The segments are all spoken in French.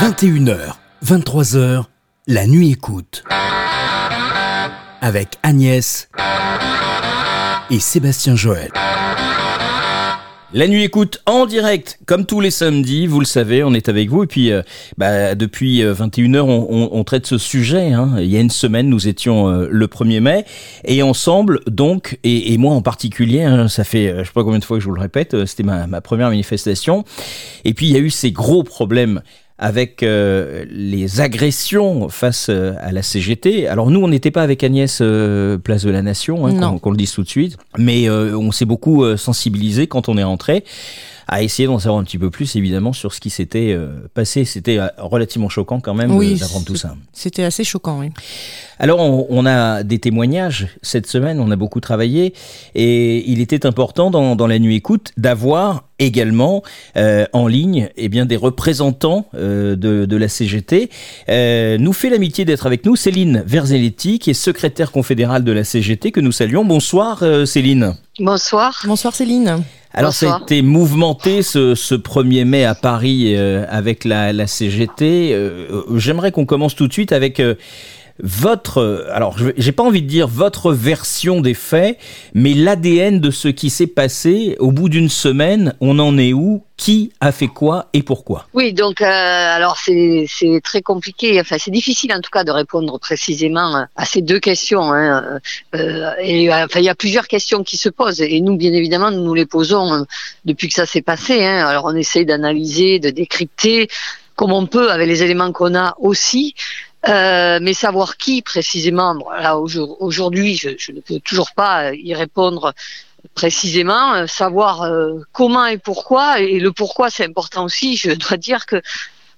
21h, 23h, la nuit écoute. Avec Agnès et Sébastien Joël. La nuit écoute en direct, comme tous les samedis, vous le savez, on est avec vous. Et puis, euh, bah, depuis 21h, euh, on, traite ce sujet. Hein. Il y a une semaine, nous étions euh, le 1er mai. Et ensemble, donc, et, moi en particulier, hein, ça fait je sais pas combien de fois que je vous le répète, c'était ma, première manifestation. Et puis, il y a eu ces gros problèmes avec euh, les agressions face euh, à la CGT. Alors nous, on n'était pas avec Agnès euh, Place de la Nation, hein, qu'on le dise tout de suite, mais on s'est beaucoup sensibilisé quand on est rentré à essayer d'en savoir un petit peu plus, évidemment, sur ce qui s'était passé. C'était relativement choquant quand même oui, d'apprendre tout ça. C'était assez choquant, oui. Alors, on, on, a des témoignages cette semaine, on a beaucoup travaillé, et il était important dans, dans la nuit écoute d'avoir également euh, en ligne eh bien, des représentants euh, de, de, la CGT. Euh, nous fait l'amitié d'être avec nous Céline Verzelletti, qui est secrétaire confédérale de la CGT, que nous saluons. Bonsoir euh, Céline. Bonsoir. Bonsoir Céline. Alors ça a été mouvementé ce, ce 1er mai à Paris euh, avec la, la CGT. Euh, J'aimerais qu'on commence tout de suite avec votre, alors j'ai pas envie de dire votre version des faits, mais l'ADN de ce qui s'est passé au bout d'une semaine, on en est où qui a fait quoi et pourquoi? Oui, donc euh, alors c'est très compliqué, enfin c'est difficile en tout cas de répondre précisément à ces deux questions. Hein. Euh, et, enfin il y a plusieurs questions qui se posent et nous bien évidemment nous les posons euh, depuis que ça s'est passé. Hein. Alors on essaye d'analyser, de décrypter comme on peut avec les éléments qu'on a aussi. Euh, mais savoir qui précisément, là aujourd'hui, je, je, ne peux toujours pas y répondre précisément, euh, savoir euh, comment et pourquoi, et le pourquoi c'est important aussi. Je dois dire que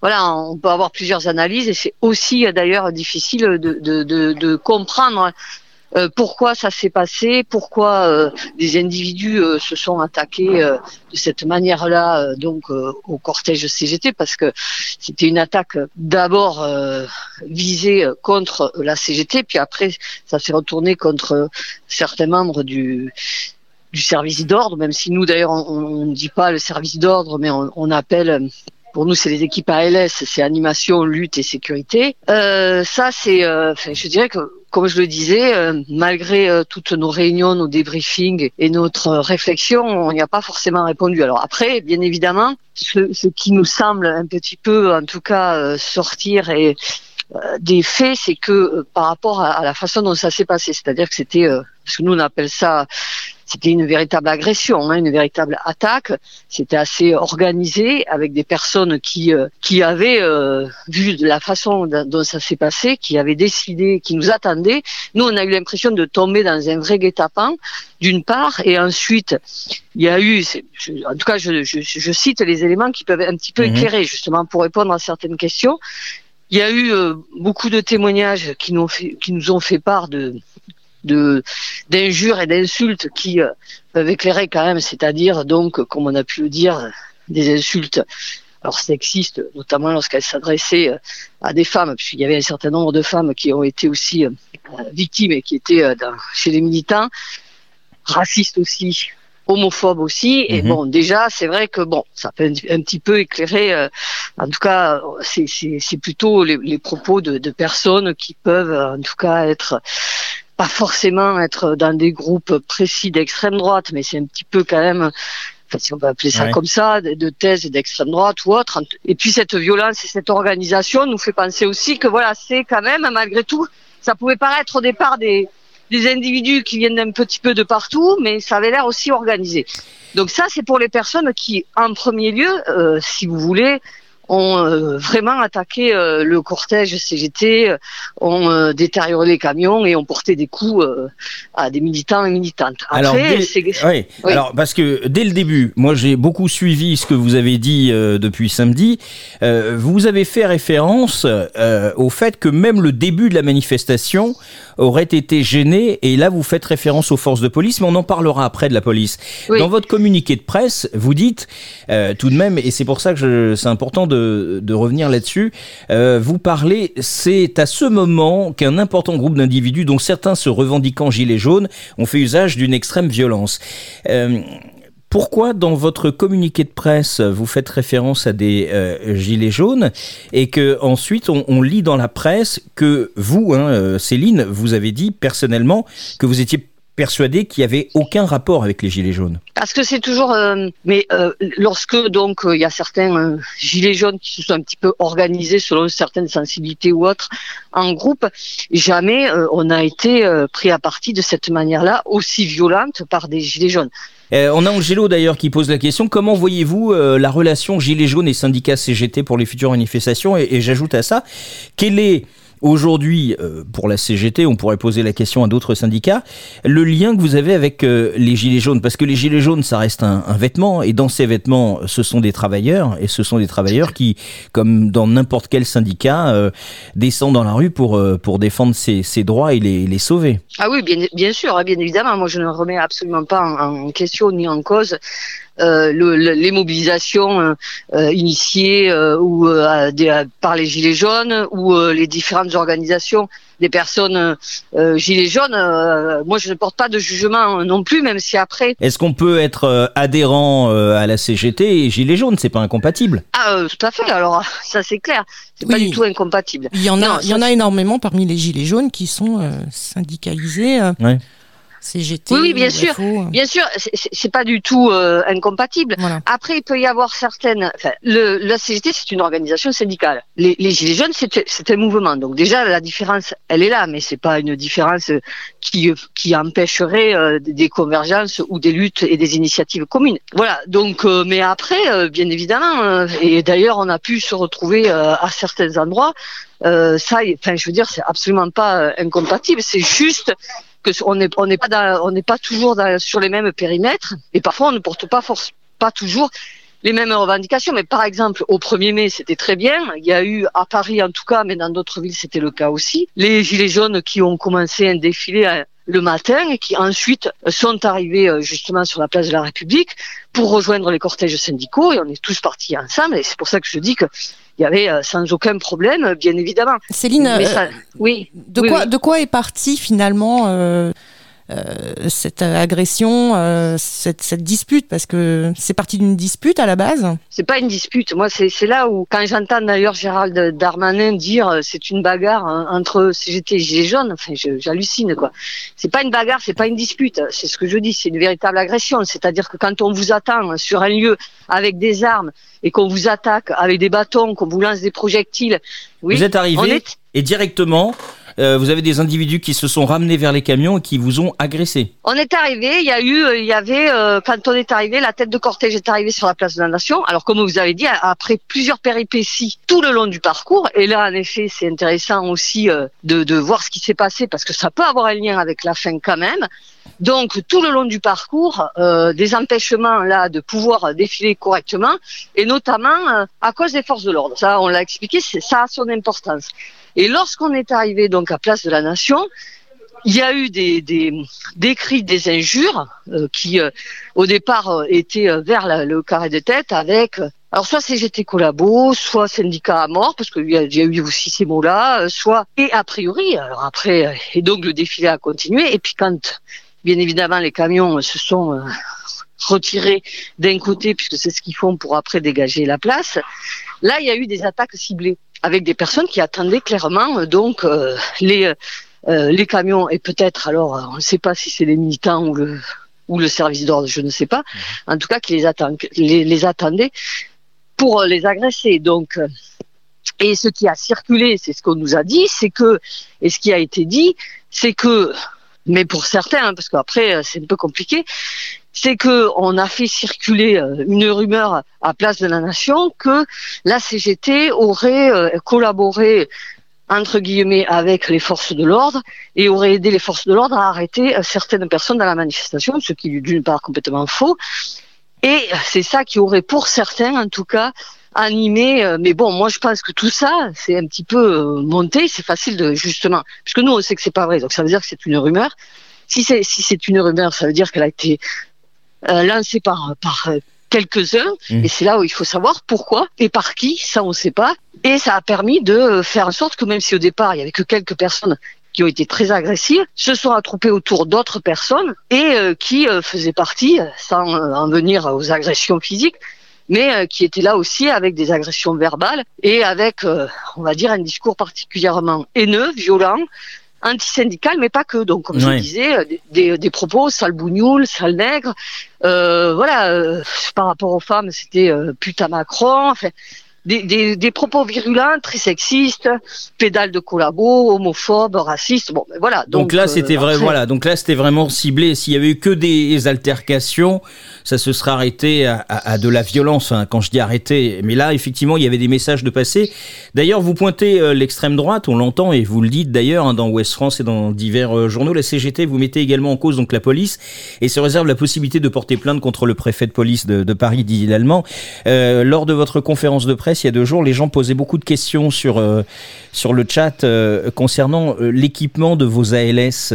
voilà, on peut avoir plusieurs analyses et c'est aussi d'ailleurs difficile de, de, de, de comprendre euh, pourquoi ça s'est passé, pourquoi euh, des individus euh, se sont attaqués euh, de cette manière-là euh, donc au cortège CGT parce que c'était une attaque d'abord visée contre la CGT puis après ça s'est retourné contre certains membres du du service d'ordre, même si nous d'ailleurs on ne dit pas le service d'ordre, mais on, on appelle pour nous, c'est les équipes ALS, c'est animation, lutte et sécurité. Euh, ça, c'est, euh, je dirais que, comme je le disais, euh, malgré euh, toutes nos réunions, nos débriefings et notre réflexion, on n'y a pas forcément répondu. Alors après, bien évidemment, ce, ce, qui nous semble un petit peu, en tout cas, euh, sortir et des faits, c'est que par rapport à, à, la façon dont ça s'est passé, c'est-à-dire que c'était, parce que nous on appelle ça c'était une véritable agression, hein, une véritable attaque. C'était assez organisé avec des personnes qui euh, qui avaient euh, vu de la façon dont ça s'est passé, qui avaient décidé, qui nous attendaient. Nous, on a eu l'impression de tomber dans un vrai guet-apens, d'une part, et ensuite il y a eu, je, en tout cas, je, je, je, cite les éléments qui peuvent un petit peu mmh. éclairer justement pour répondre à certaines questions. Il y a eu euh, beaucoup de témoignages qui nous, fait, qui nous ont fait part de, de d'injures et d'insultes qui euh, peuvent éclairer quand même, c'est-à-dire donc, comme on a pu le dire, des insultes alors sexistes, notamment lorsqu'elles s'adressaient euh, à des femmes, puisqu'il y avait un certain nombre de femmes qui ont été aussi euh, victimes et qui étaient dans, chez les militants, racistes aussi, homophobes aussi. Et mmh. bon, déjà, c'est vrai que bon, ça peut un, un petit peu éclairer. Euh, en tout cas, c'est plutôt les, les propos de, de, personnes qui peuvent, en tout cas, être pas forcément être dans des groupes précis d'extrême droite, mais c'est un petit peu quand même, si on peut appeler ça ouais. comme ça, de, thèses d'extrême droite ou autre. Et puis cette violence et cette organisation nous fait penser aussi que voilà, c'est quand même, malgré tout, ça pouvait paraître au départ des, des individus qui viennent d'un petit peu de partout, mais ça avait l'air aussi organisé. Donc ça, c'est pour les personnes qui, en premier lieu, euh, si vous voulez, ont euh, vraiment attaqué euh, le cortège CGT, euh, ont détérioré les camions et ont porté des coups à des militants et militantes. Après, alors, dès, oui, oui. alors parce que dès le début, moi j'ai beaucoup suivi ce que vous avez dit depuis samedi. vous avez fait référence au fait que même le début de la manifestation aurait été gêné et là vous faites référence aux forces de police, mais on en parlera après de la police. Oui. Dans votre communiqué de presse, vous dites tout de même, et c'est pour ça que c'est important de, de revenir là-dessus. Euh, vous parlez, c'est à ce moment qu'un important groupe d'individus, dont certains se revendiquant gilets jaunes, ont fait usage d'une extrême violence. Euh, pourquoi dans votre communiqué de presse vous faites référence à des euh, gilets jaunes et que ensuite on, lit dans la presse que vous, hein, Céline, vous avez dit personnellement que vous étiez persuadé qu'il n'y avait aucun rapport avec les gilets jaunes. Parce que c'est toujours, euh, mais euh, lorsque donc il y a certains euh, gilets jaunes qui se sont un petit peu organisés selon certaines sensibilités ou autres en groupe, jamais on a été pris à partie de cette manière-là aussi violente par des gilets jaunes. on a Angelo d'ailleurs qui pose la question. Comment voyez-vous la relation gilets jaunes et syndicats CGT pour les futures manifestations? Et, et j'ajoute à ça, quel est Aujourd'hui, euh, pour la CGT, on pourrait poser la question à d'autres syndicats, le lien que vous avez avec euh, les gilets jaunes, parce que les gilets jaunes, ça reste un, vêtement, et dans ces vêtements, ce sont des travailleurs, et ce sont des travailleurs qui, comme dans n'importe quel syndicat, euh, descendent dans la rue pour, pour défendre ses, ses, droits et les, les sauver. Ah oui, bien, sûr, bien évidemment. Moi, je ne remets absolument pas en question ni en cause euh, le, le, les mobilisations euh, euh initiées euh, ou des, par les Gilets jaunes ou les différentes organisations des personnes Gilets jaunes. moi, je ne porte pas de jugement non plus, même si après. Est-ce qu'on peut être adhérent à la CGT et Gilets jaunes? C'est pas incompatible Ah, tout à fait. Alors, ça c'est clair. C'est oui. pas du tout incompatible. Il y en a, non, il y en a énormément parmi les Gilets jaunes qui sont syndicalisés. Ouais. CGT. Oui, oui bien sûr, UFO. bien sûr, c'est pas du tout euh, incompatible. Voilà. Après, il peut y avoir certaines. Enfin, le, la CGT, c'est une organisation syndicale. Les, les gilets jaunes, c'est un mouvement. Donc déjà, la différence, elle est là, mais c'est pas une différence qui qui empêcherait euh, des convergences ou des luttes et des initiatives communes. Voilà. Donc, euh, mais après, euh, bien évidemment, euh, et d'ailleurs, on a pu se retrouver euh, à certains endroits. ça, enfin, je veux dire, c'est absolument pas incompatible. C'est juste que on n'est pas toujours sur les mêmes périmètres et parfois on ne porte pas toujours les mêmes revendications. Mais par exemple, au 1er mai, c'était très bien. Il y a eu, à Paris en tout cas, mais dans d'autres villes, c'était le cas aussi, les Gilets jaunes qui ont commencé un défilé le matin et qui ensuite sont arrivés justement sur la place de la République pour rejoindre les cortèges syndicaux et on est tous partis ensemble et c'est pour ça que je dis que il y avait sans aucun problème, bien évidemment. Céline, ça, euh, oui, de oui, quoi oui. de quoi est parti finalement euh, euh, cette agression, euh, cette, cette, dispute Parce que c'est parti d'une dispute à la base. C'est pas une dispute. Moi, c'est là où quand j'entends d'ailleurs Gérald Darmanin dire euh, c'est une bagarre hein, entre CGT et Gilets jaunes, enfin, j'hallucine quoi. C'est pas une bagarre, c'est pas une dispute. C'est ce que je dis, c'est une véritable agression. C'est-à-dire que quand on vous attend sur un lieu avec des armes et qu'on vous attaque avec des bâtons, qu'on vous lance des projectiles. Oui, vous êtes arrivé est... et directement, euh, vous avez des individus qui se sont ramenés vers les camions et qui vous ont agressé. On est arrivé, il y a eu, il y avait, euh, quand on est arrivé, la tête de cortège est arrivée sur la place de la Nation. Alors, comme vous avez dit, après plusieurs péripéties tout le long du parcours, et là, en effet, c'est intéressant aussi euh, de, de voir ce qui s'est passé parce que ça peut avoir un lien avec la fin quand même. Donc tout le long du parcours, euh, des empêchements là de pouvoir défiler correctement, et notamment euh, à cause des forces de l'ordre. Ça, on l'a expliqué, ça a son importance. Et lorsqu'on est arrivé donc à Place de la Nation, il y a eu des, des, cris, des injures euh, qui, au départ, étaient vers le carré de tête avec alors soit CGT collabo, soit syndicat à mort, parce qu'il y, y, a eu aussi ces mots-là, soit et a priori, alors après, et donc le défilé a continué, et puis quand bien évidemment les camions se sont euh, retirés d'un côté, puisque c'est ce qu'ils font pour après dégager la place, là il y a eu des attaques ciblées, avec des personnes qui attendaient clairement donc euh, les, euh, les camions, et peut-être alors, on ne sait pas si c'est les militants ou le ou le service d'ordre, je ne sais pas, en tout cas qui les, attend, les, les attendaient pour les agresser. Donc, et ce qui a circulé, c'est ce qu'on nous a dit, c'est que, et ce qui a été dit, c'est que, mais pour certains, hein, parce qu'après c'est un peu compliqué, c'est que on a fait circuler une rumeur à Place de la Nation que la CGT aurait collaboré entre guillemets avec les forces de l'ordre et aurait aidé les forces de l'ordre à arrêter certaines personnes dans la manifestation, ce qui est d'une part complètement faux. Et c'est ça qui aurait pour certains en tout cas animé. Mais bon, moi je pense que tout ça, c'est un petit peu monté. C'est facile de justement, puisque nous on sait que c'est pas vrai, donc ça veut dire que c'est une rumeur. Si c'est si c'est une rumeur, ça veut dire qu'elle a été euh, lancée par par quelques-uns. Mmh. Et c'est là où il faut savoir pourquoi et par qui. Ça on sait pas. Et ça a permis de faire en sorte que même si au départ il y avait que quelques personnes qui ont été très agressives, se sont attroupés autour d'autres personnes et qui faisaient partie, sans en venir aux agressions physiques, mais qui étaient là aussi avec des agressions verbales et avec, on va dire, un discours particulièrement haineux, violent, antisyndical, mais pas que. Donc, comme je disais, euh, des, des propos sale bougnoule, sale nègre. Euh, voilà, euh, par rapport aux femmes, c'était euh, putain Macron. Enfin, des, des, des, propos virulents, très sexistes, pédale de collabo, homophobes, racistes. Bon, ben voilà. Donc, là, c'était vrai. Voilà. Donc là, c'était vraiment ciblé. S'il y avait eu que des altercations, ça se serait arrêté à, à, de la violence. Hein, quand je dis arrêté, mais là, effectivement, il y avait des messages de passé. D'ailleurs, vous pointez euh, l'extrême droite, on l'entend et vous le dites d'ailleurs hein, dans Ouest France et dans divers euh, journaux. La CGT, vous mettez également en cause donc la police et se réserve la possibilité de porter plainte contre le préfet de police de, de Paris, dit l'allemand. Euh, lors de votre conférence de presse il y a deux jours, les gens posaient beaucoup de questions sur euh, sur le chat concernant l'équipement de vos ALS.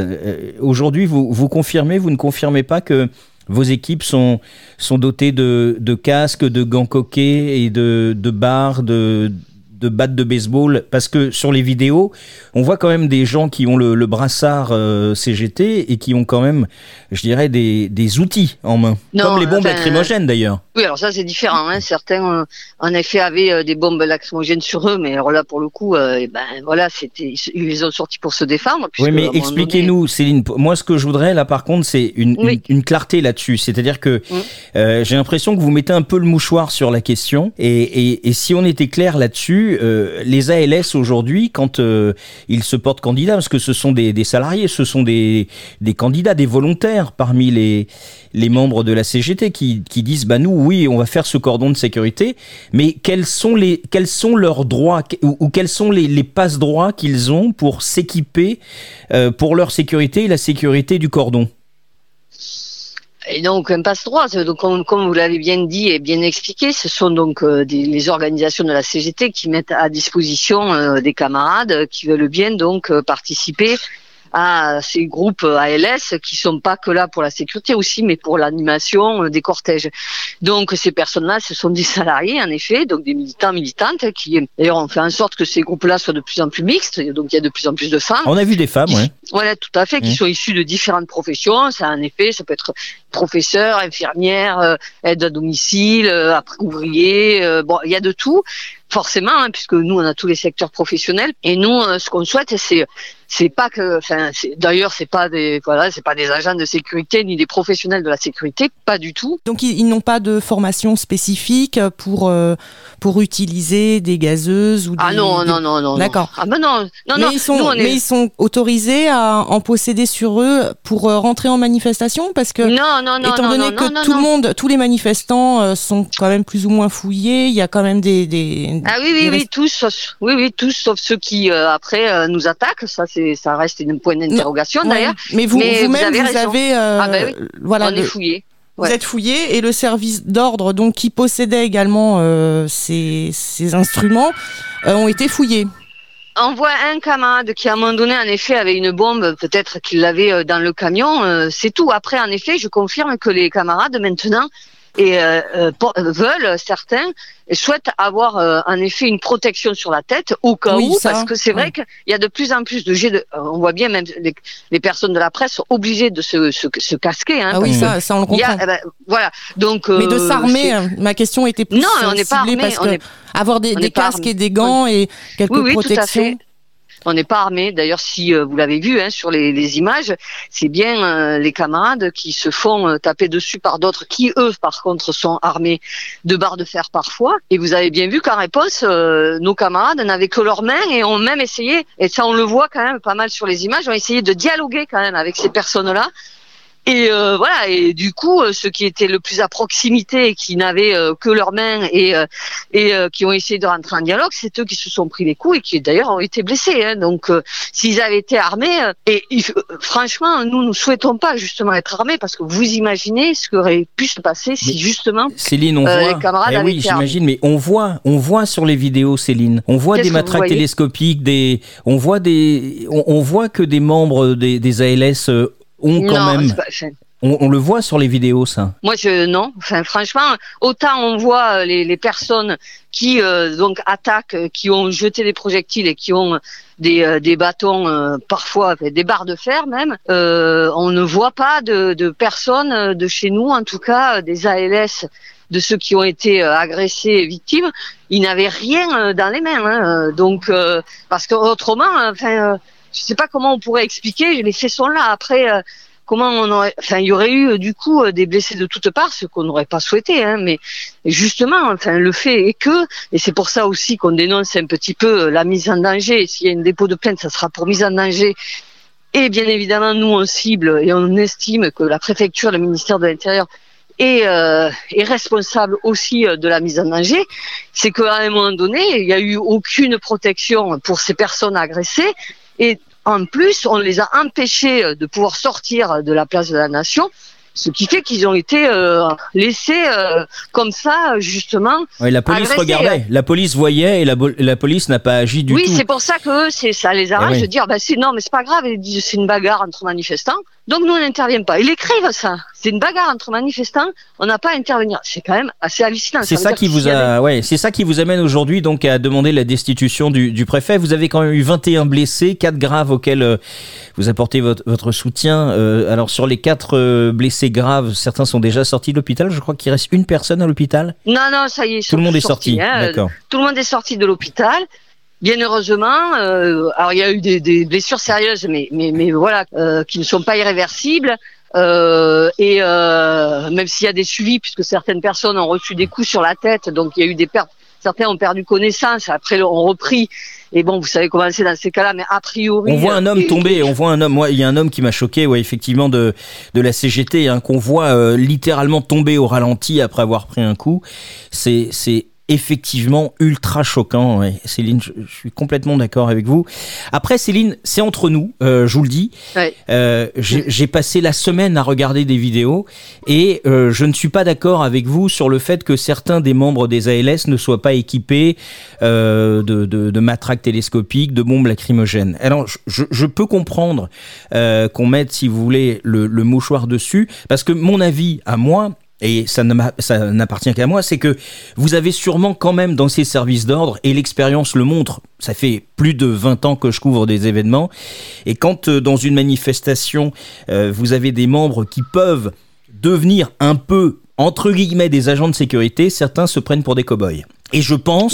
Aujourd'hui, vous vous confirmez, vous ne confirmez pas que vos équipes sont, sont dotées de, de casques, de gants coquets et de, de barres, de, de batte de baseball parce que sur les vidéos, on voit quand même des gens qui ont le, brassard euh, CGT et qui ont quand même, je dirais, des, des outils en main, comme les bombes lacrymogènes d'ailleurs. Oui, alors ça c'est différent. Hein. Certains, euh, en effet, avaient euh, des bombes lacrymogènes sur eux, mais alors là, pour le coup, eh ben voilà, c'était ils les ont sortis pour se défendre. Oui, mais expliquez-nous, Céline. Moi, ce que je voudrais là, par contre, c'est une, une, clarté là-dessus. C'est-à-dire que mm. j'ai l'impression que vous mettez un peu le mouchoir sur la question, et, et, et si on était clair là-dessus euh, les ALS aujourd'hui, quand euh, ils se portent candidats, parce que ce sont des, salariés, ce sont des, candidats, des volontaires parmi les, membres de la CGT qui, disent bah nous oui on va faire ce cordon de sécurité, mais quels sont leurs droits ou, quels sont les, les passe droits qu'ils ont pour s'équiper euh, pour leur sécurité et la sécurité du cordon? Et donc un passe-droit, donc comme, vous l'avez bien dit et bien expliqué, ce sont donc euh, les organisations de la CGT qui mettent à disposition euh, des camarades qui veulent bien donc euh, participer à ces groupes ALS qui sont pas que là pour la sécurité aussi, mais pour l'animation des cortèges. Donc ces personnes-là, ce sont des salariés en effet, donc des militants militantes qui, d'ailleurs, on fait en sorte que ces groupes-là soient de plus en plus mixtes. Donc il y a de plus en plus de femmes. On a vu des femmes, oui. Voilà, tout à fait, qui sont issues de différentes professions. Ça, en effet, ça peut être professeur, infirmière, euh, aide à domicile, euh, après ouvrier. Euh, bon, il y a de tout forcément, hein, puisque nous on a tous les secteurs professionnels. Et nous, ce qu'on souhaite, c'est c'est pas que, enfin, d'ailleurs, c'est pas des, voilà, c'est pas des agents de sécurité ni des professionnels de la sécurité, pas du tout. Donc ils, n'ont pas de formation spécifique pour euh, pour utiliser des gazeuses ou ah des, ah non non non non. D'accord. Ah ben non non mais non. Ils sont, mais ils sont autorisés à en posséder sur eux pour euh, rentrer en manifestation? Parce que non non non étant donné que tout le monde, tous les manifestants euh, sont quand même plus ou moins fouillés, il y a quand même des, des ah oui oui oui tous oui oui tous sauf ceux qui après nous attaquent ça ça reste une point d'interrogation d'ailleurs. Mais vous, vous-même, vous, avez, euh, ah ben voilà, on est fouillé. Vous êtes fouillé et le service d'ordre, donc qui possédait également euh, ces, ces, instruments, euh, ont été fouillés. On voit un camarade qui à un moment donné en effet avait une bombe, peut-être qu'il l'avait dans le camion, c'est tout. Après en effet, je confirme que les camarades maintenant et euh, euh, veulent certains souhaitent avoir euh, en effet une protection sur la tête au cas où parce que c'est vrai qu'il y a de plus en plus de jets de on voit bien même les, personnes de la presse sont obligées de se, se, se casquer hein, ah oui ça, ça on le comprend. eh ben, voilà. Donc mais de s'armer ma question était plus non on n'est pas armé, parce que avoir des, des casques et des gants et quelques oui, oui, protections. tout on n'est pas armé. D'ailleurs, si euh, vous l'avez vu hein, sur les, images, c'est bien euh, les camarades qui se font euh, taper dessus par d'autres qui, eux, par contre, sont armés de barres de fer parfois. Et vous avez bien vu qu'en réponse, nos camarades n'avaient que leurs mains et ont même essayé, et ça on le voit quand même pas mal sur les images, ont essayé de dialoguer quand même avec ces personnes-là et euh, voilà, et du coup, euh, ceux qui étaient le plus à proximité, qui n'avaient euh, que leurs mains et, et qui ont essayé de rentrer en dialogue, c'est eux qui se sont pris les coups et qui d'ailleurs ont été blessés. Hein. Donc, s'ils avaient été armés, et franchement, nous ne souhaitons pas justement être armés parce que vous imaginez ce qui aurait pu se passer si justement Céline, on voit. les camarades eh oui, j'imagine, mais on voit, on voit sur les vidéos, Céline, on voit des matraques télescopiques, des, on voit des, on, voit que des membres des, des ALS ont quand même. on, le voit sur les vidéos, ça Moi, je non. Enfin, franchement, autant on voit les, les personnes qui donc attaquent, qui ont jeté des projectiles et qui ont des, des bâtons, parfois des barres de fer même. on ne voit pas de, de personnes de chez nous, en tout cas, des ALS de ceux qui ont été euh, agressés et victimes, ils n'avaient rien euh, dans les mains. Hein. Donc, euh, parce que autrement, enfin, je sais pas comment on pourrait expliquer. Les faits sont là. Après, comment on aurait, il y aurait eu du coup des blessés de toutes parts, ce qu'on n'aurait pas souhaité. Hein. Mais justement, le fait est que, et c'est pour ça aussi qu'on dénonce un petit peu la mise en danger. S'il y a une dépôt de plainte, ça sera pour mise en danger. Et bien évidemment, nous on cible et on estime que la préfecture, le ministère de l'Intérieur euh, est responsable aussi euh, de la mise en danger, c'est qu'à un moment donné, il n'y a eu aucune protection pour ces personnes agressées et en plus, on les a empêchés de pouvoir sortir de la place de la nation ce qui fait qu'ils ont été euh, laissés euh, comme ça, justement. Oui, la police regardait, la police voyait et la, la police n'a pas agi du tout. Oui, c'est pour ça que c'est ça les arrange eh de dire bah non mais c'est pas grave, c'est une bagarre entre manifestants, donc nous on n'intervient pas. Ils écrivent ça, c'est une bagarre entre manifestants, on n'a pas à intervenir. C'est quand même assez hallucinant. C'est ça, qui vous a, ouais, c'est ça qui vous amène aujourd'hui donc à demander la destitution du, du, préfet. Vous avez quand même eu 21 blessés, 4 graves auxquels euh, vous apportez votre, votre soutien. alors sur les 4 blessés grave, certains sont déjà sortis de l'hôpital. Je crois qu'il reste une personne à l'hôpital. Non, non, ça y est. Tout le monde est sorti. Hein. Tout le monde est sorti de l'hôpital. Bien heureusement, euh, alors il y a eu des, blessures sérieuses, mais mais mais voilà, euh, qui ne sont pas irréversibles. Euh, et même s'il y a des suivis, puisque certaines personnes ont reçu des coups sur la tête, donc il y a eu des pertes certains ont perdu connaissance, après ont repris. Et bon, vous savez comment c'est dans ces cas-là, mais a priori. On voit un homme tomber, on voit un homme. Moi, il y a un homme qui m'a choqué, ouais, effectivement, de de la CGT, hein, qu'on voit euh, littéralement tomber au ralenti après avoir pris un coup. C'est c'est effectivement ultra choquant. Céline, je, suis complètement d'accord avec vous. Après, Céline, c'est entre nous, euh, je vous le dis. Euh, j'ai passé la semaine à regarder des vidéos et euh, je ne suis pas d'accord avec vous sur le fait que certains des membres des ALS ne soient pas équipés de, de, de, matraques télescopiques, de bombes lacrymogènes. Alors, je, je peux comprendre qu'on mette, si vous voulez, le, le mouchoir dessus, parce que mon avis, à moi, et ça n'appartient qu'à moi, c'est que vous avez sûrement quand même dans ces services d'ordre, et l'expérience le montre, ça fait plus de 20 ans que je couvre des événements, et quand euh, dans une manifestation, euh, vous avez des membres qui peuvent devenir un peu, entre guillemets, des agents de sécurité, certains se prennent pour des cow-boys. Et je pense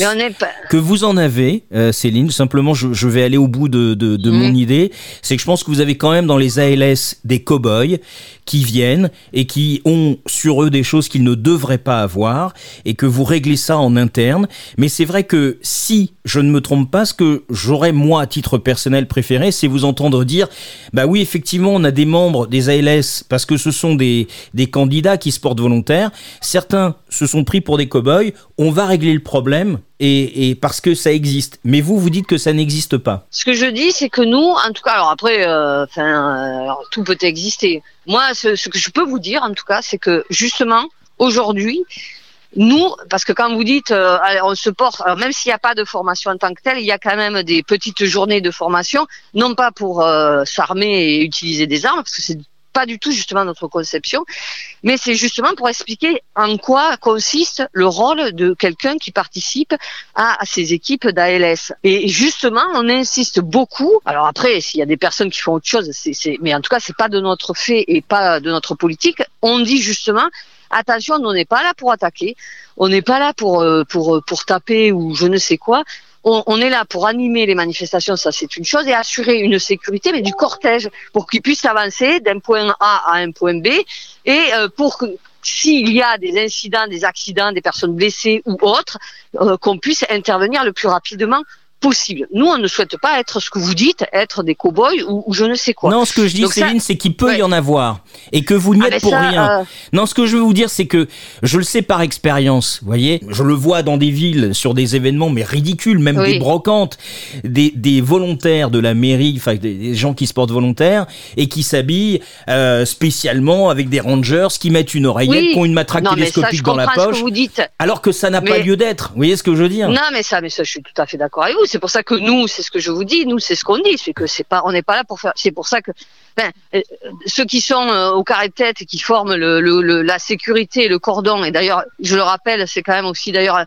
que vous en avez, euh, Céline. Simplement, je, vais aller au bout de, de, mon mhm. idée. C'est que je pense que vous avez quand même dans les ALS des cow-boys qui viennent et qui ont sur eux des choses qu'ils ne devraient pas avoir et que vous réglez ça en interne. Mais c'est vrai que si je ne me trompe pas, ce que j'aurais moi à titre personnel préféré, c'est vous entendre dire, bah oui, effectivement, on a des membres des ALS parce que ce sont des, des candidats qui se portent volontaires. Certains se sont pris pour des cow-boys. On va régler le problème et, parce que ça existe. Mais vous, vous dites que ça n'existe pas. Ce que je dis, c'est que nous, en tout cas, alors après, euh, euh, tout peut exister. Moi, ce, que je peux vous dire, en tout cas, c'est que justement, aujourd'hui, nous, parce que quand vous dites euh, on se porte, même s'il n'y a pas de formation en tant que telle, il y a quand même des petites journées de formation, non pas pour s'armer et utiliser des armes, parce que c'est pas du tout justement notre conception, mais c'est justement pour expliquer en quoi consiste le rôle de quelqu'un qui participe à, ces équipes d'ALS. Et justement, on insiste beaucoup. Alors après, s'il y a des personnes qui font autre chose, c'est, mais en tout cas, c'est pas de notre fait et pas de notre politique. On dit justement attention, on n'est pas là pour attaquer, on n'est pas là pour, euh, pour taper ou je ne sais quoi. On, est là pour animer les manifestations, ça c'est une chose, et assurer une sécurité, mais du cortège, pour qu'ils puissent avancer d'un point A à un point B, et euh, pour que s'il y a des incidents, des accidents, des personnes blessées ou autres, euh, qu'on puisse intervenir le plus rapidement possible. Nous, on ne souhaite pas être ce que vous dites, être des cow-boys ou, je ne sais quoi. Non, ce que je dis, Céline, c'est qu'il peut y en avoir et que vous n'y ah, êtes pour rien. Euh, non, ce que je veux vous dire, c'est que je le sais par expérience, vous voyez, je le vois dans des villes, sur des événements, mais ridicules, même des brocantes, des, des, volontaires de la mairie, enfin des, gens qui se portent volontaires et qui s'habillent euh, spécialement avec des rangers qui mettent une oreillette, qui ont une matraque télescopique dans la poche, vous dites. alors que ça n'a pas lieu d'être. Vous voyez ce que je veux dire Non, mais ça, mais ça, je suis tout à fait d'accord avec vous c'est pour ça que nous, c'est ce que je vous dis, nous, c'est ce qu'on dit, c'est que c'est pas, on n'est pas là pour faire. C'est pour ça que euh, ceux qui sont euh, au carré de tête et qui forment la sécurité, le cordon, et d'ailleurs, je le rappelle, c'est quand même aussi d'ailleurs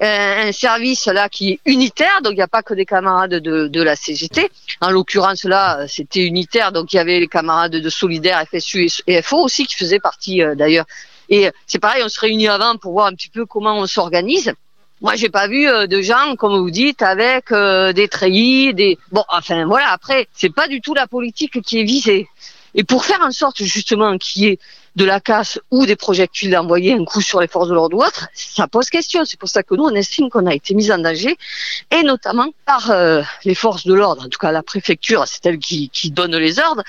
un service là qui est unitaire, donc il n'y a pas que des camarades de, de la CGT. En l'occurrence là, c'était unitaire, donc il y avait les camarades de Solidaire, FSU et FO aussi qui faisaient partie d'ailleurs. Et c'est pareil, on se réunit avant pour voir un petit peu comment on s'organise. Moi, j'ai pas vu euh, de gens, comme vous dites, avec euh, des treillis, des bon, enfin voilà. Après, c'est pas du tout la politique qui est visée. Et pour faire en sorte justement qu'il y ait de la casse ou des projectiles d'envoyer un coup sur les forces de l'ordre ou autre, ça pose question. C'est pour ça que nous, on estime qu'on a été mis en danger, et notamment par euh, les forces de l'ordre, en tout cas la préfecture, c'est elle qui, donne les ordres,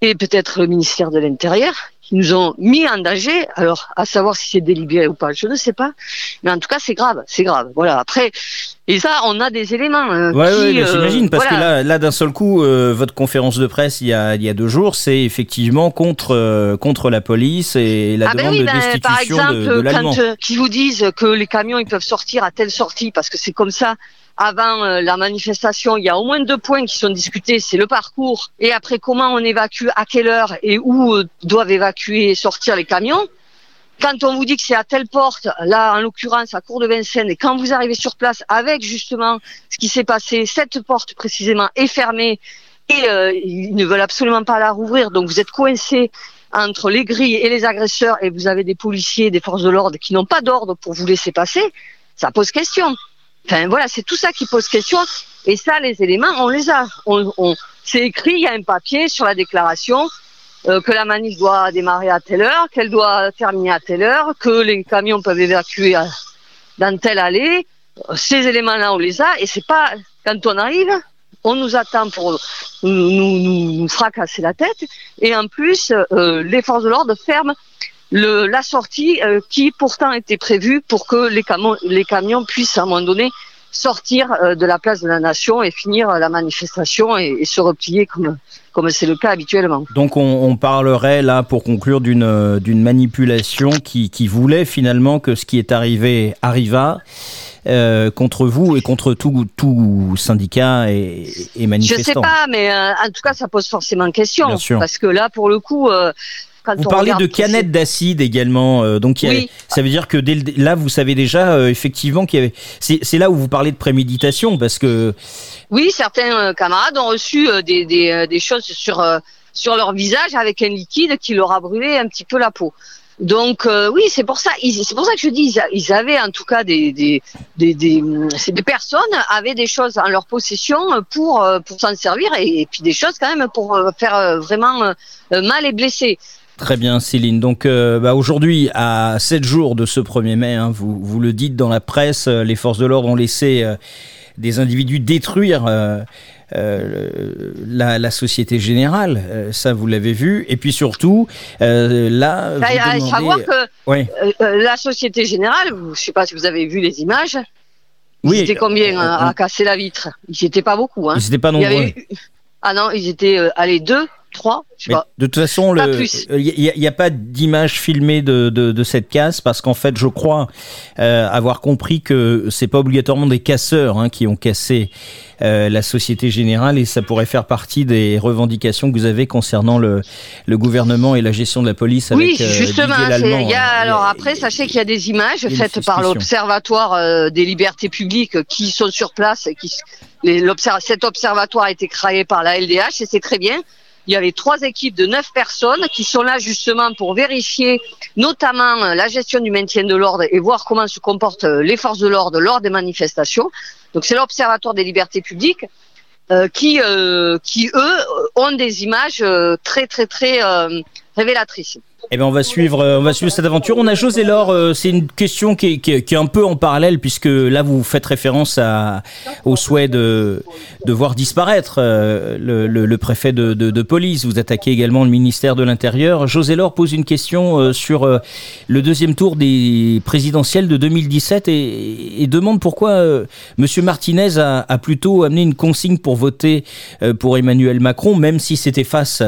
et peut-être le ministère de l'Intérieur, nous ont mis en danger. Alors, à savoir si c'est délibéré ou pas, je ne sais pas. Mais en tout cas, c'est grave, c'est grave. Voilà. Après, et ça, on a des éléments. Euh, ouais, ouais, euh, j'imagine, parce que là, là d'un seul coup, euh, votre conférence de presse il y a, il y a deux jours, c'est effectivement contre, contre la police et la ah demande ben oui, de ben, destitution par exemple, de, de l'allemand. Quand, qui vous disent que les camions ils peuvent sortir à telle sortie parce que c'est comme ça avant euh, la manifestation, il y a au moins deux points qui sont discutés, c'est le parcours et après comment on évacue, à quelle heure et où euh, doivent évacuer et sortir les camions. Quand on vous dit que c'est à telle porte, là en l'occurrence à Cour de Vincennes, et quand vous arrivez sur place avec justement ce qui s'est passé, cette porte précisément est fermée et euh, ils ne veulent absolument pas la rouvrir, donc vous êtes coincé entre les grilles et les agresseurs et vous avez des policiers, des forces de l'ordre qui n'ont pas d'ordre pour vous laisser passer, ça pose question. Enfin voilà, c'est tout ça qui pose question. Et ça, les éléments, on les a. On, c'est écrit, il y a un papier sur la déclaration euh, que la manif doit démarrer à telle heure, qu'elle doit terminer à telle heure, que les camions peuvent évacuer dans telle allée. Ces éléments-là, on les a. Et c'est pas quand on arrive, on nous attend pour nous fracasser la tête. Et en plus, euh, les forces de l'ordre ferment le, la sortie euh, qui pourtant était prévue pour que les camions, les camions puissent à un moment donné sortir euh, de la place de la nation et finir la manifestation et, et se replier comme comme c'est le cas habituellement. Donc on, on, parlerait là pour conclure d'une euh, d'une manipulation qui, qui voulait finalement que ce qui est arrivé arriva. Euh, contre vous et contre tout, tout syndicat et, et manifestant. Je sais pas, mais euh, en tout cas, ça pose forcément question. Parce que là, pour le coup, euh, quand vous on parlez de canettes d'acide également, euh, donc oui. ça veut dire que dès le, là vous savez déjà euh, effectivement qu'il y avait. C'est là où vous parlez de préméditation parce que. Oui, certains euh, camarades ont reçu des, des, des, choses sur sur leur visage avec un liquide qui leur a brûlé un petit peu la peau. Donc euh, oui, c'est pour ça. C'est pour ça que je dis, ils avaient en tout cas des des des, des, des personnes avaient des choses en leur possession pour pour s'en servir et, et, puis des choses quand même pour faire vraiment mal et blesser. Très bien, Céline. Donc euh, bah, aujourd'hui, à 7 jours de ce 1er mai, hein, vous, vous le dites dans la presse, euh, les forces de l'ordre ont laissé euh, des individus détruire la, la, Société Générale. ça, vous l'avez vu. Et puis surtout, là... Vous demandez... savoir que la Société Générale, je ne sais pas si vous avez vu les images, oui, ils étaient combien à, à, casser la vitre? Ils n'étaient pas beaucoup. Hein. Ils n'étaient pas nombreux. Eu... Ah non, ils étaient, allez, deux 3, je sais pas. De toute façon, il n'y a, a, pas d'image filmée de, de, de, cette casse parce qu'en fait, je crois euh, avoir compris que c'est pas obligatoirement des casseurs hein, qui ont cassé euh, la Société Générale et ça pourrait faire partie des revendications que vous avez concernant le, le gouvernement et la gestion de la police avec Oui, justement. Euh, y a, alors après, sachez qu'il y a des images faites par l'Observatoire euh, des libertés publiques qui sont sur place et qui les, cet observatoire a été créé par la LDH et c'est très bien il y avait trois équipes de neuf personnes qui sont là justement pour vérifier notamment la gestion du maintien de l'ordre et voir comment se comportent les forces de l'ordre lors des manifestations. Donc c'est l'Observatoire des libertés publiques euh, qui, euh, qui, eux, ont des images euh, très, très, très révélatrices. Eh bien, on va suivre, on va suivre cette aventure. On a José Laure. C'est une question qui est, un peu en parallèle puisque là vous faites référence au souhait de, voir disparaître le, le, préfet de, police. Vous attaquez également le ministère de l'Intérieur. José Laure pose une question sur le deuxième tour des présidentielles de 2017 et, demande pourquoi Monsieur Martinez a, a, plutôt amené une consigne pour voter pour Emmanuel Macron, même si c'était face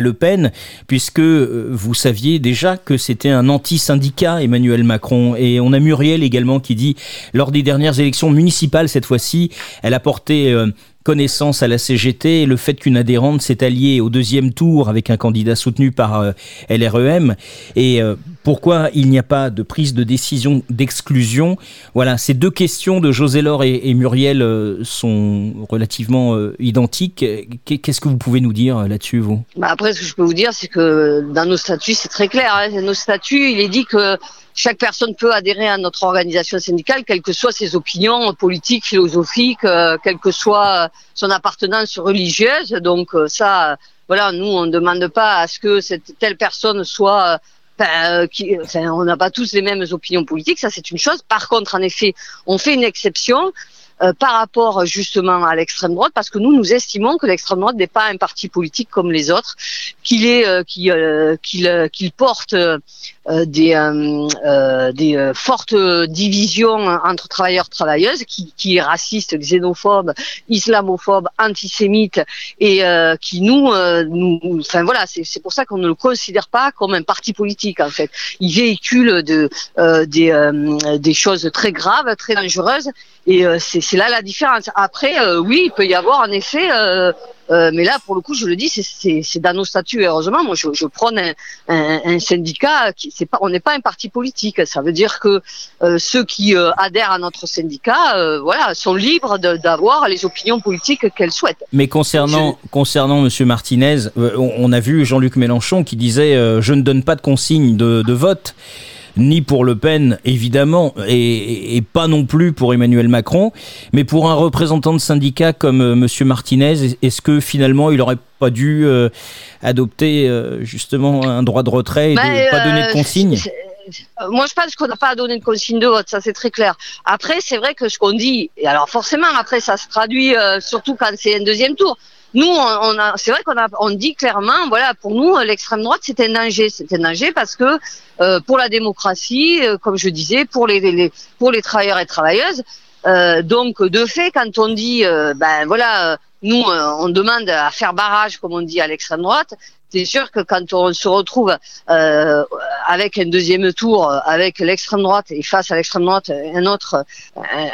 Le Pen, puisque euh, vous saviez déjà que c'était un anti-syndicat, Emmanuel Macron. Et on a Muriel également qui dit, lors des dernières élections municipales, cette fois-ci, elle a porté euh, connaissance à la CGT le fait qu'une adhérente s'est alliée au deuxième tour avec un candidat soutenu par euh, LREM et euh, pourquoi il n'y a pas de prise de décision d'exclusion? Voilà, ces deux questions de José Laure et, Muriel euh, sont relativement identiques. Qu'est-ce que vous pouvez nous dire là-dessus, vous? Bah Après, ce que je peux vous dire, c'est que dans nos statuts, c'est très clair. Hein. Nos statuts, il est dit que chaque personne peut adhérer à notre organisation syndicale, quelles que soient ses opinions politiques, philosophiques, euh, quelle que soit son appartenance religieuse. Donc euh, ça, voilà, nous on ne demande pas à ce que cette telle personne soit euh, qui, enfin, on n'a pas tous les mêmes opinions politiques, ça c'est une chose. Par contre, en effet, on fait une exception euh, par rapport justement à l'extrême droite, parce que nous, nous estimons que l'extrême droite n'est pas un parti politique comme les autres, qu'il est, euh, euh, qu'il, qu'il porte des, des fortes divisions entre travailleurs travailleuses, qui, qui est raciste, xénophobe, islamophobe, antisémite, et qui nous, nous, enfin voilà, c'est, c'est pour ça qu'on ne le considère pas comme un parti politique en fait. Il véhicule de, des, des choses très graves, très dangereuses, et c'est c'est là la différence. Après, euh, oui, il peut y avoir en effet, euh, euh, mais là, pour le coup, je le dis, c'est dans nos statuts. Heureusement, moi, je, je prône un, syndicat. Qui, c'est pas, on n'est pas un parti politique. Ça veut dire que ceux qui adhèrent à notre syndicat, voilà, sont libres d'avoir les opinions politiques qu'elles souhaitent. Mais concernant concernant Monsieur Martinez, on, a vu Jean-Luc Mélenchon qui disait je ne donne pas de consigne de, de vote ni pour Le Pen, évidemment, et, pas non plus pour Emmanuel Macron. Mais pour un représentant de syndicat comme euh, Monsieur Martinez, est-ce que finalement il n'aurait pas dû euh, adopter euh, justement un droit de retrait et ne bah, pas donner de consigne? moi, je pense qu'on n'a pas donné de consigne de vote, ça c'est très clair. Après, c'est vrai que ce qu'on dit, et alors forcément, après, ça se traduit surtout quand c'est un deuxième tour. Nous, on, c'est vrai qu'on a, on dit clairement, voilà, pour nous, l'extrême droite, c'est un danger. C'est un danger parce que euh, pour la démocratie, euh, comme je disais, pour les, travailleurs et travailleuses. Euh, donc, de fait, quand on dit, euh, ben voilà, nous, on demande à faire barrage, comme on dit à l'extrême droite, c'est sûr que quand on se retrouve euh, avec un deuxième tour, avec l'extrême droite et face à l'extrême droite autre,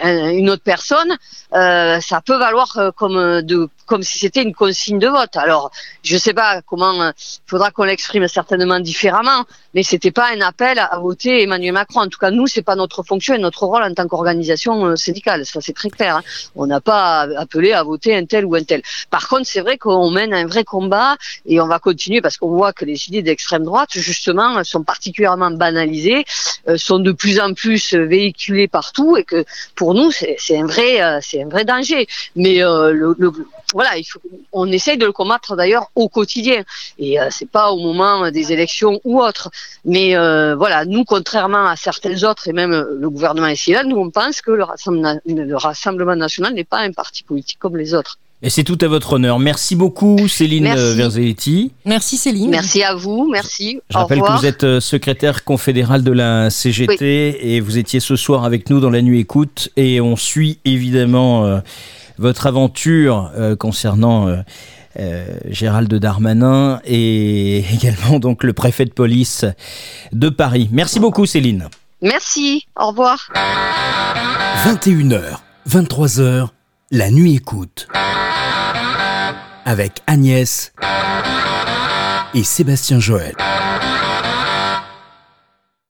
une autre personne, euh, ça peut valoir euh, comme si c'était une consigne de vote. Alors, je ne sais pas comment. Il faudra qu'on l'exprime certainement différemment, mais c'était pas un appel à voter Emmanuel Macron. En tout cas, nous, c'est pas notre fonction et notre rôle en tant qu'organisation syndicale. Ça, c'est très clair. Hein. On n'a pas appelé à voter un tel ou un tel. Par contre, c'est vrai qu'on mène un vrai combat et on va continuer parce qu'on voit que les idées d'extrême droite, justement, sont particulièrement banalisées, euh, sont de plus en plus véhiculées partout et que pour nous, c'est un vrai, euh, c'est un vrai danger. Mais euh, le, voilà, il faut, on essaye de le combattre d'ailleurs au quotidien et c'est pas au moment des élections ou autre. Mais voilà, nous, contrairement à certains autres et même le gouvernement ici là, nous on pense que le Rassemblement national n'est pas un parti politique comme les autres. Et c'est tout à votre honneur. Merci beaucoup, Céline Verzelletti. Merci, Céline. Merci à vous. Merci. Je rappelle que vous êtes euh, secrétaire confédérale de la CGT et vous étiez ce soir avec nous dans la nuit écoute. Et on suit évidemment euh, votre aventure euh, concernant Gérald Darmanin et également donc le préfet de police de Paris. Merci beaucoup, Céline. Merci. Au revoir. 21h, 23h, la nuit écoute avec Agnès et Sébastien Joël.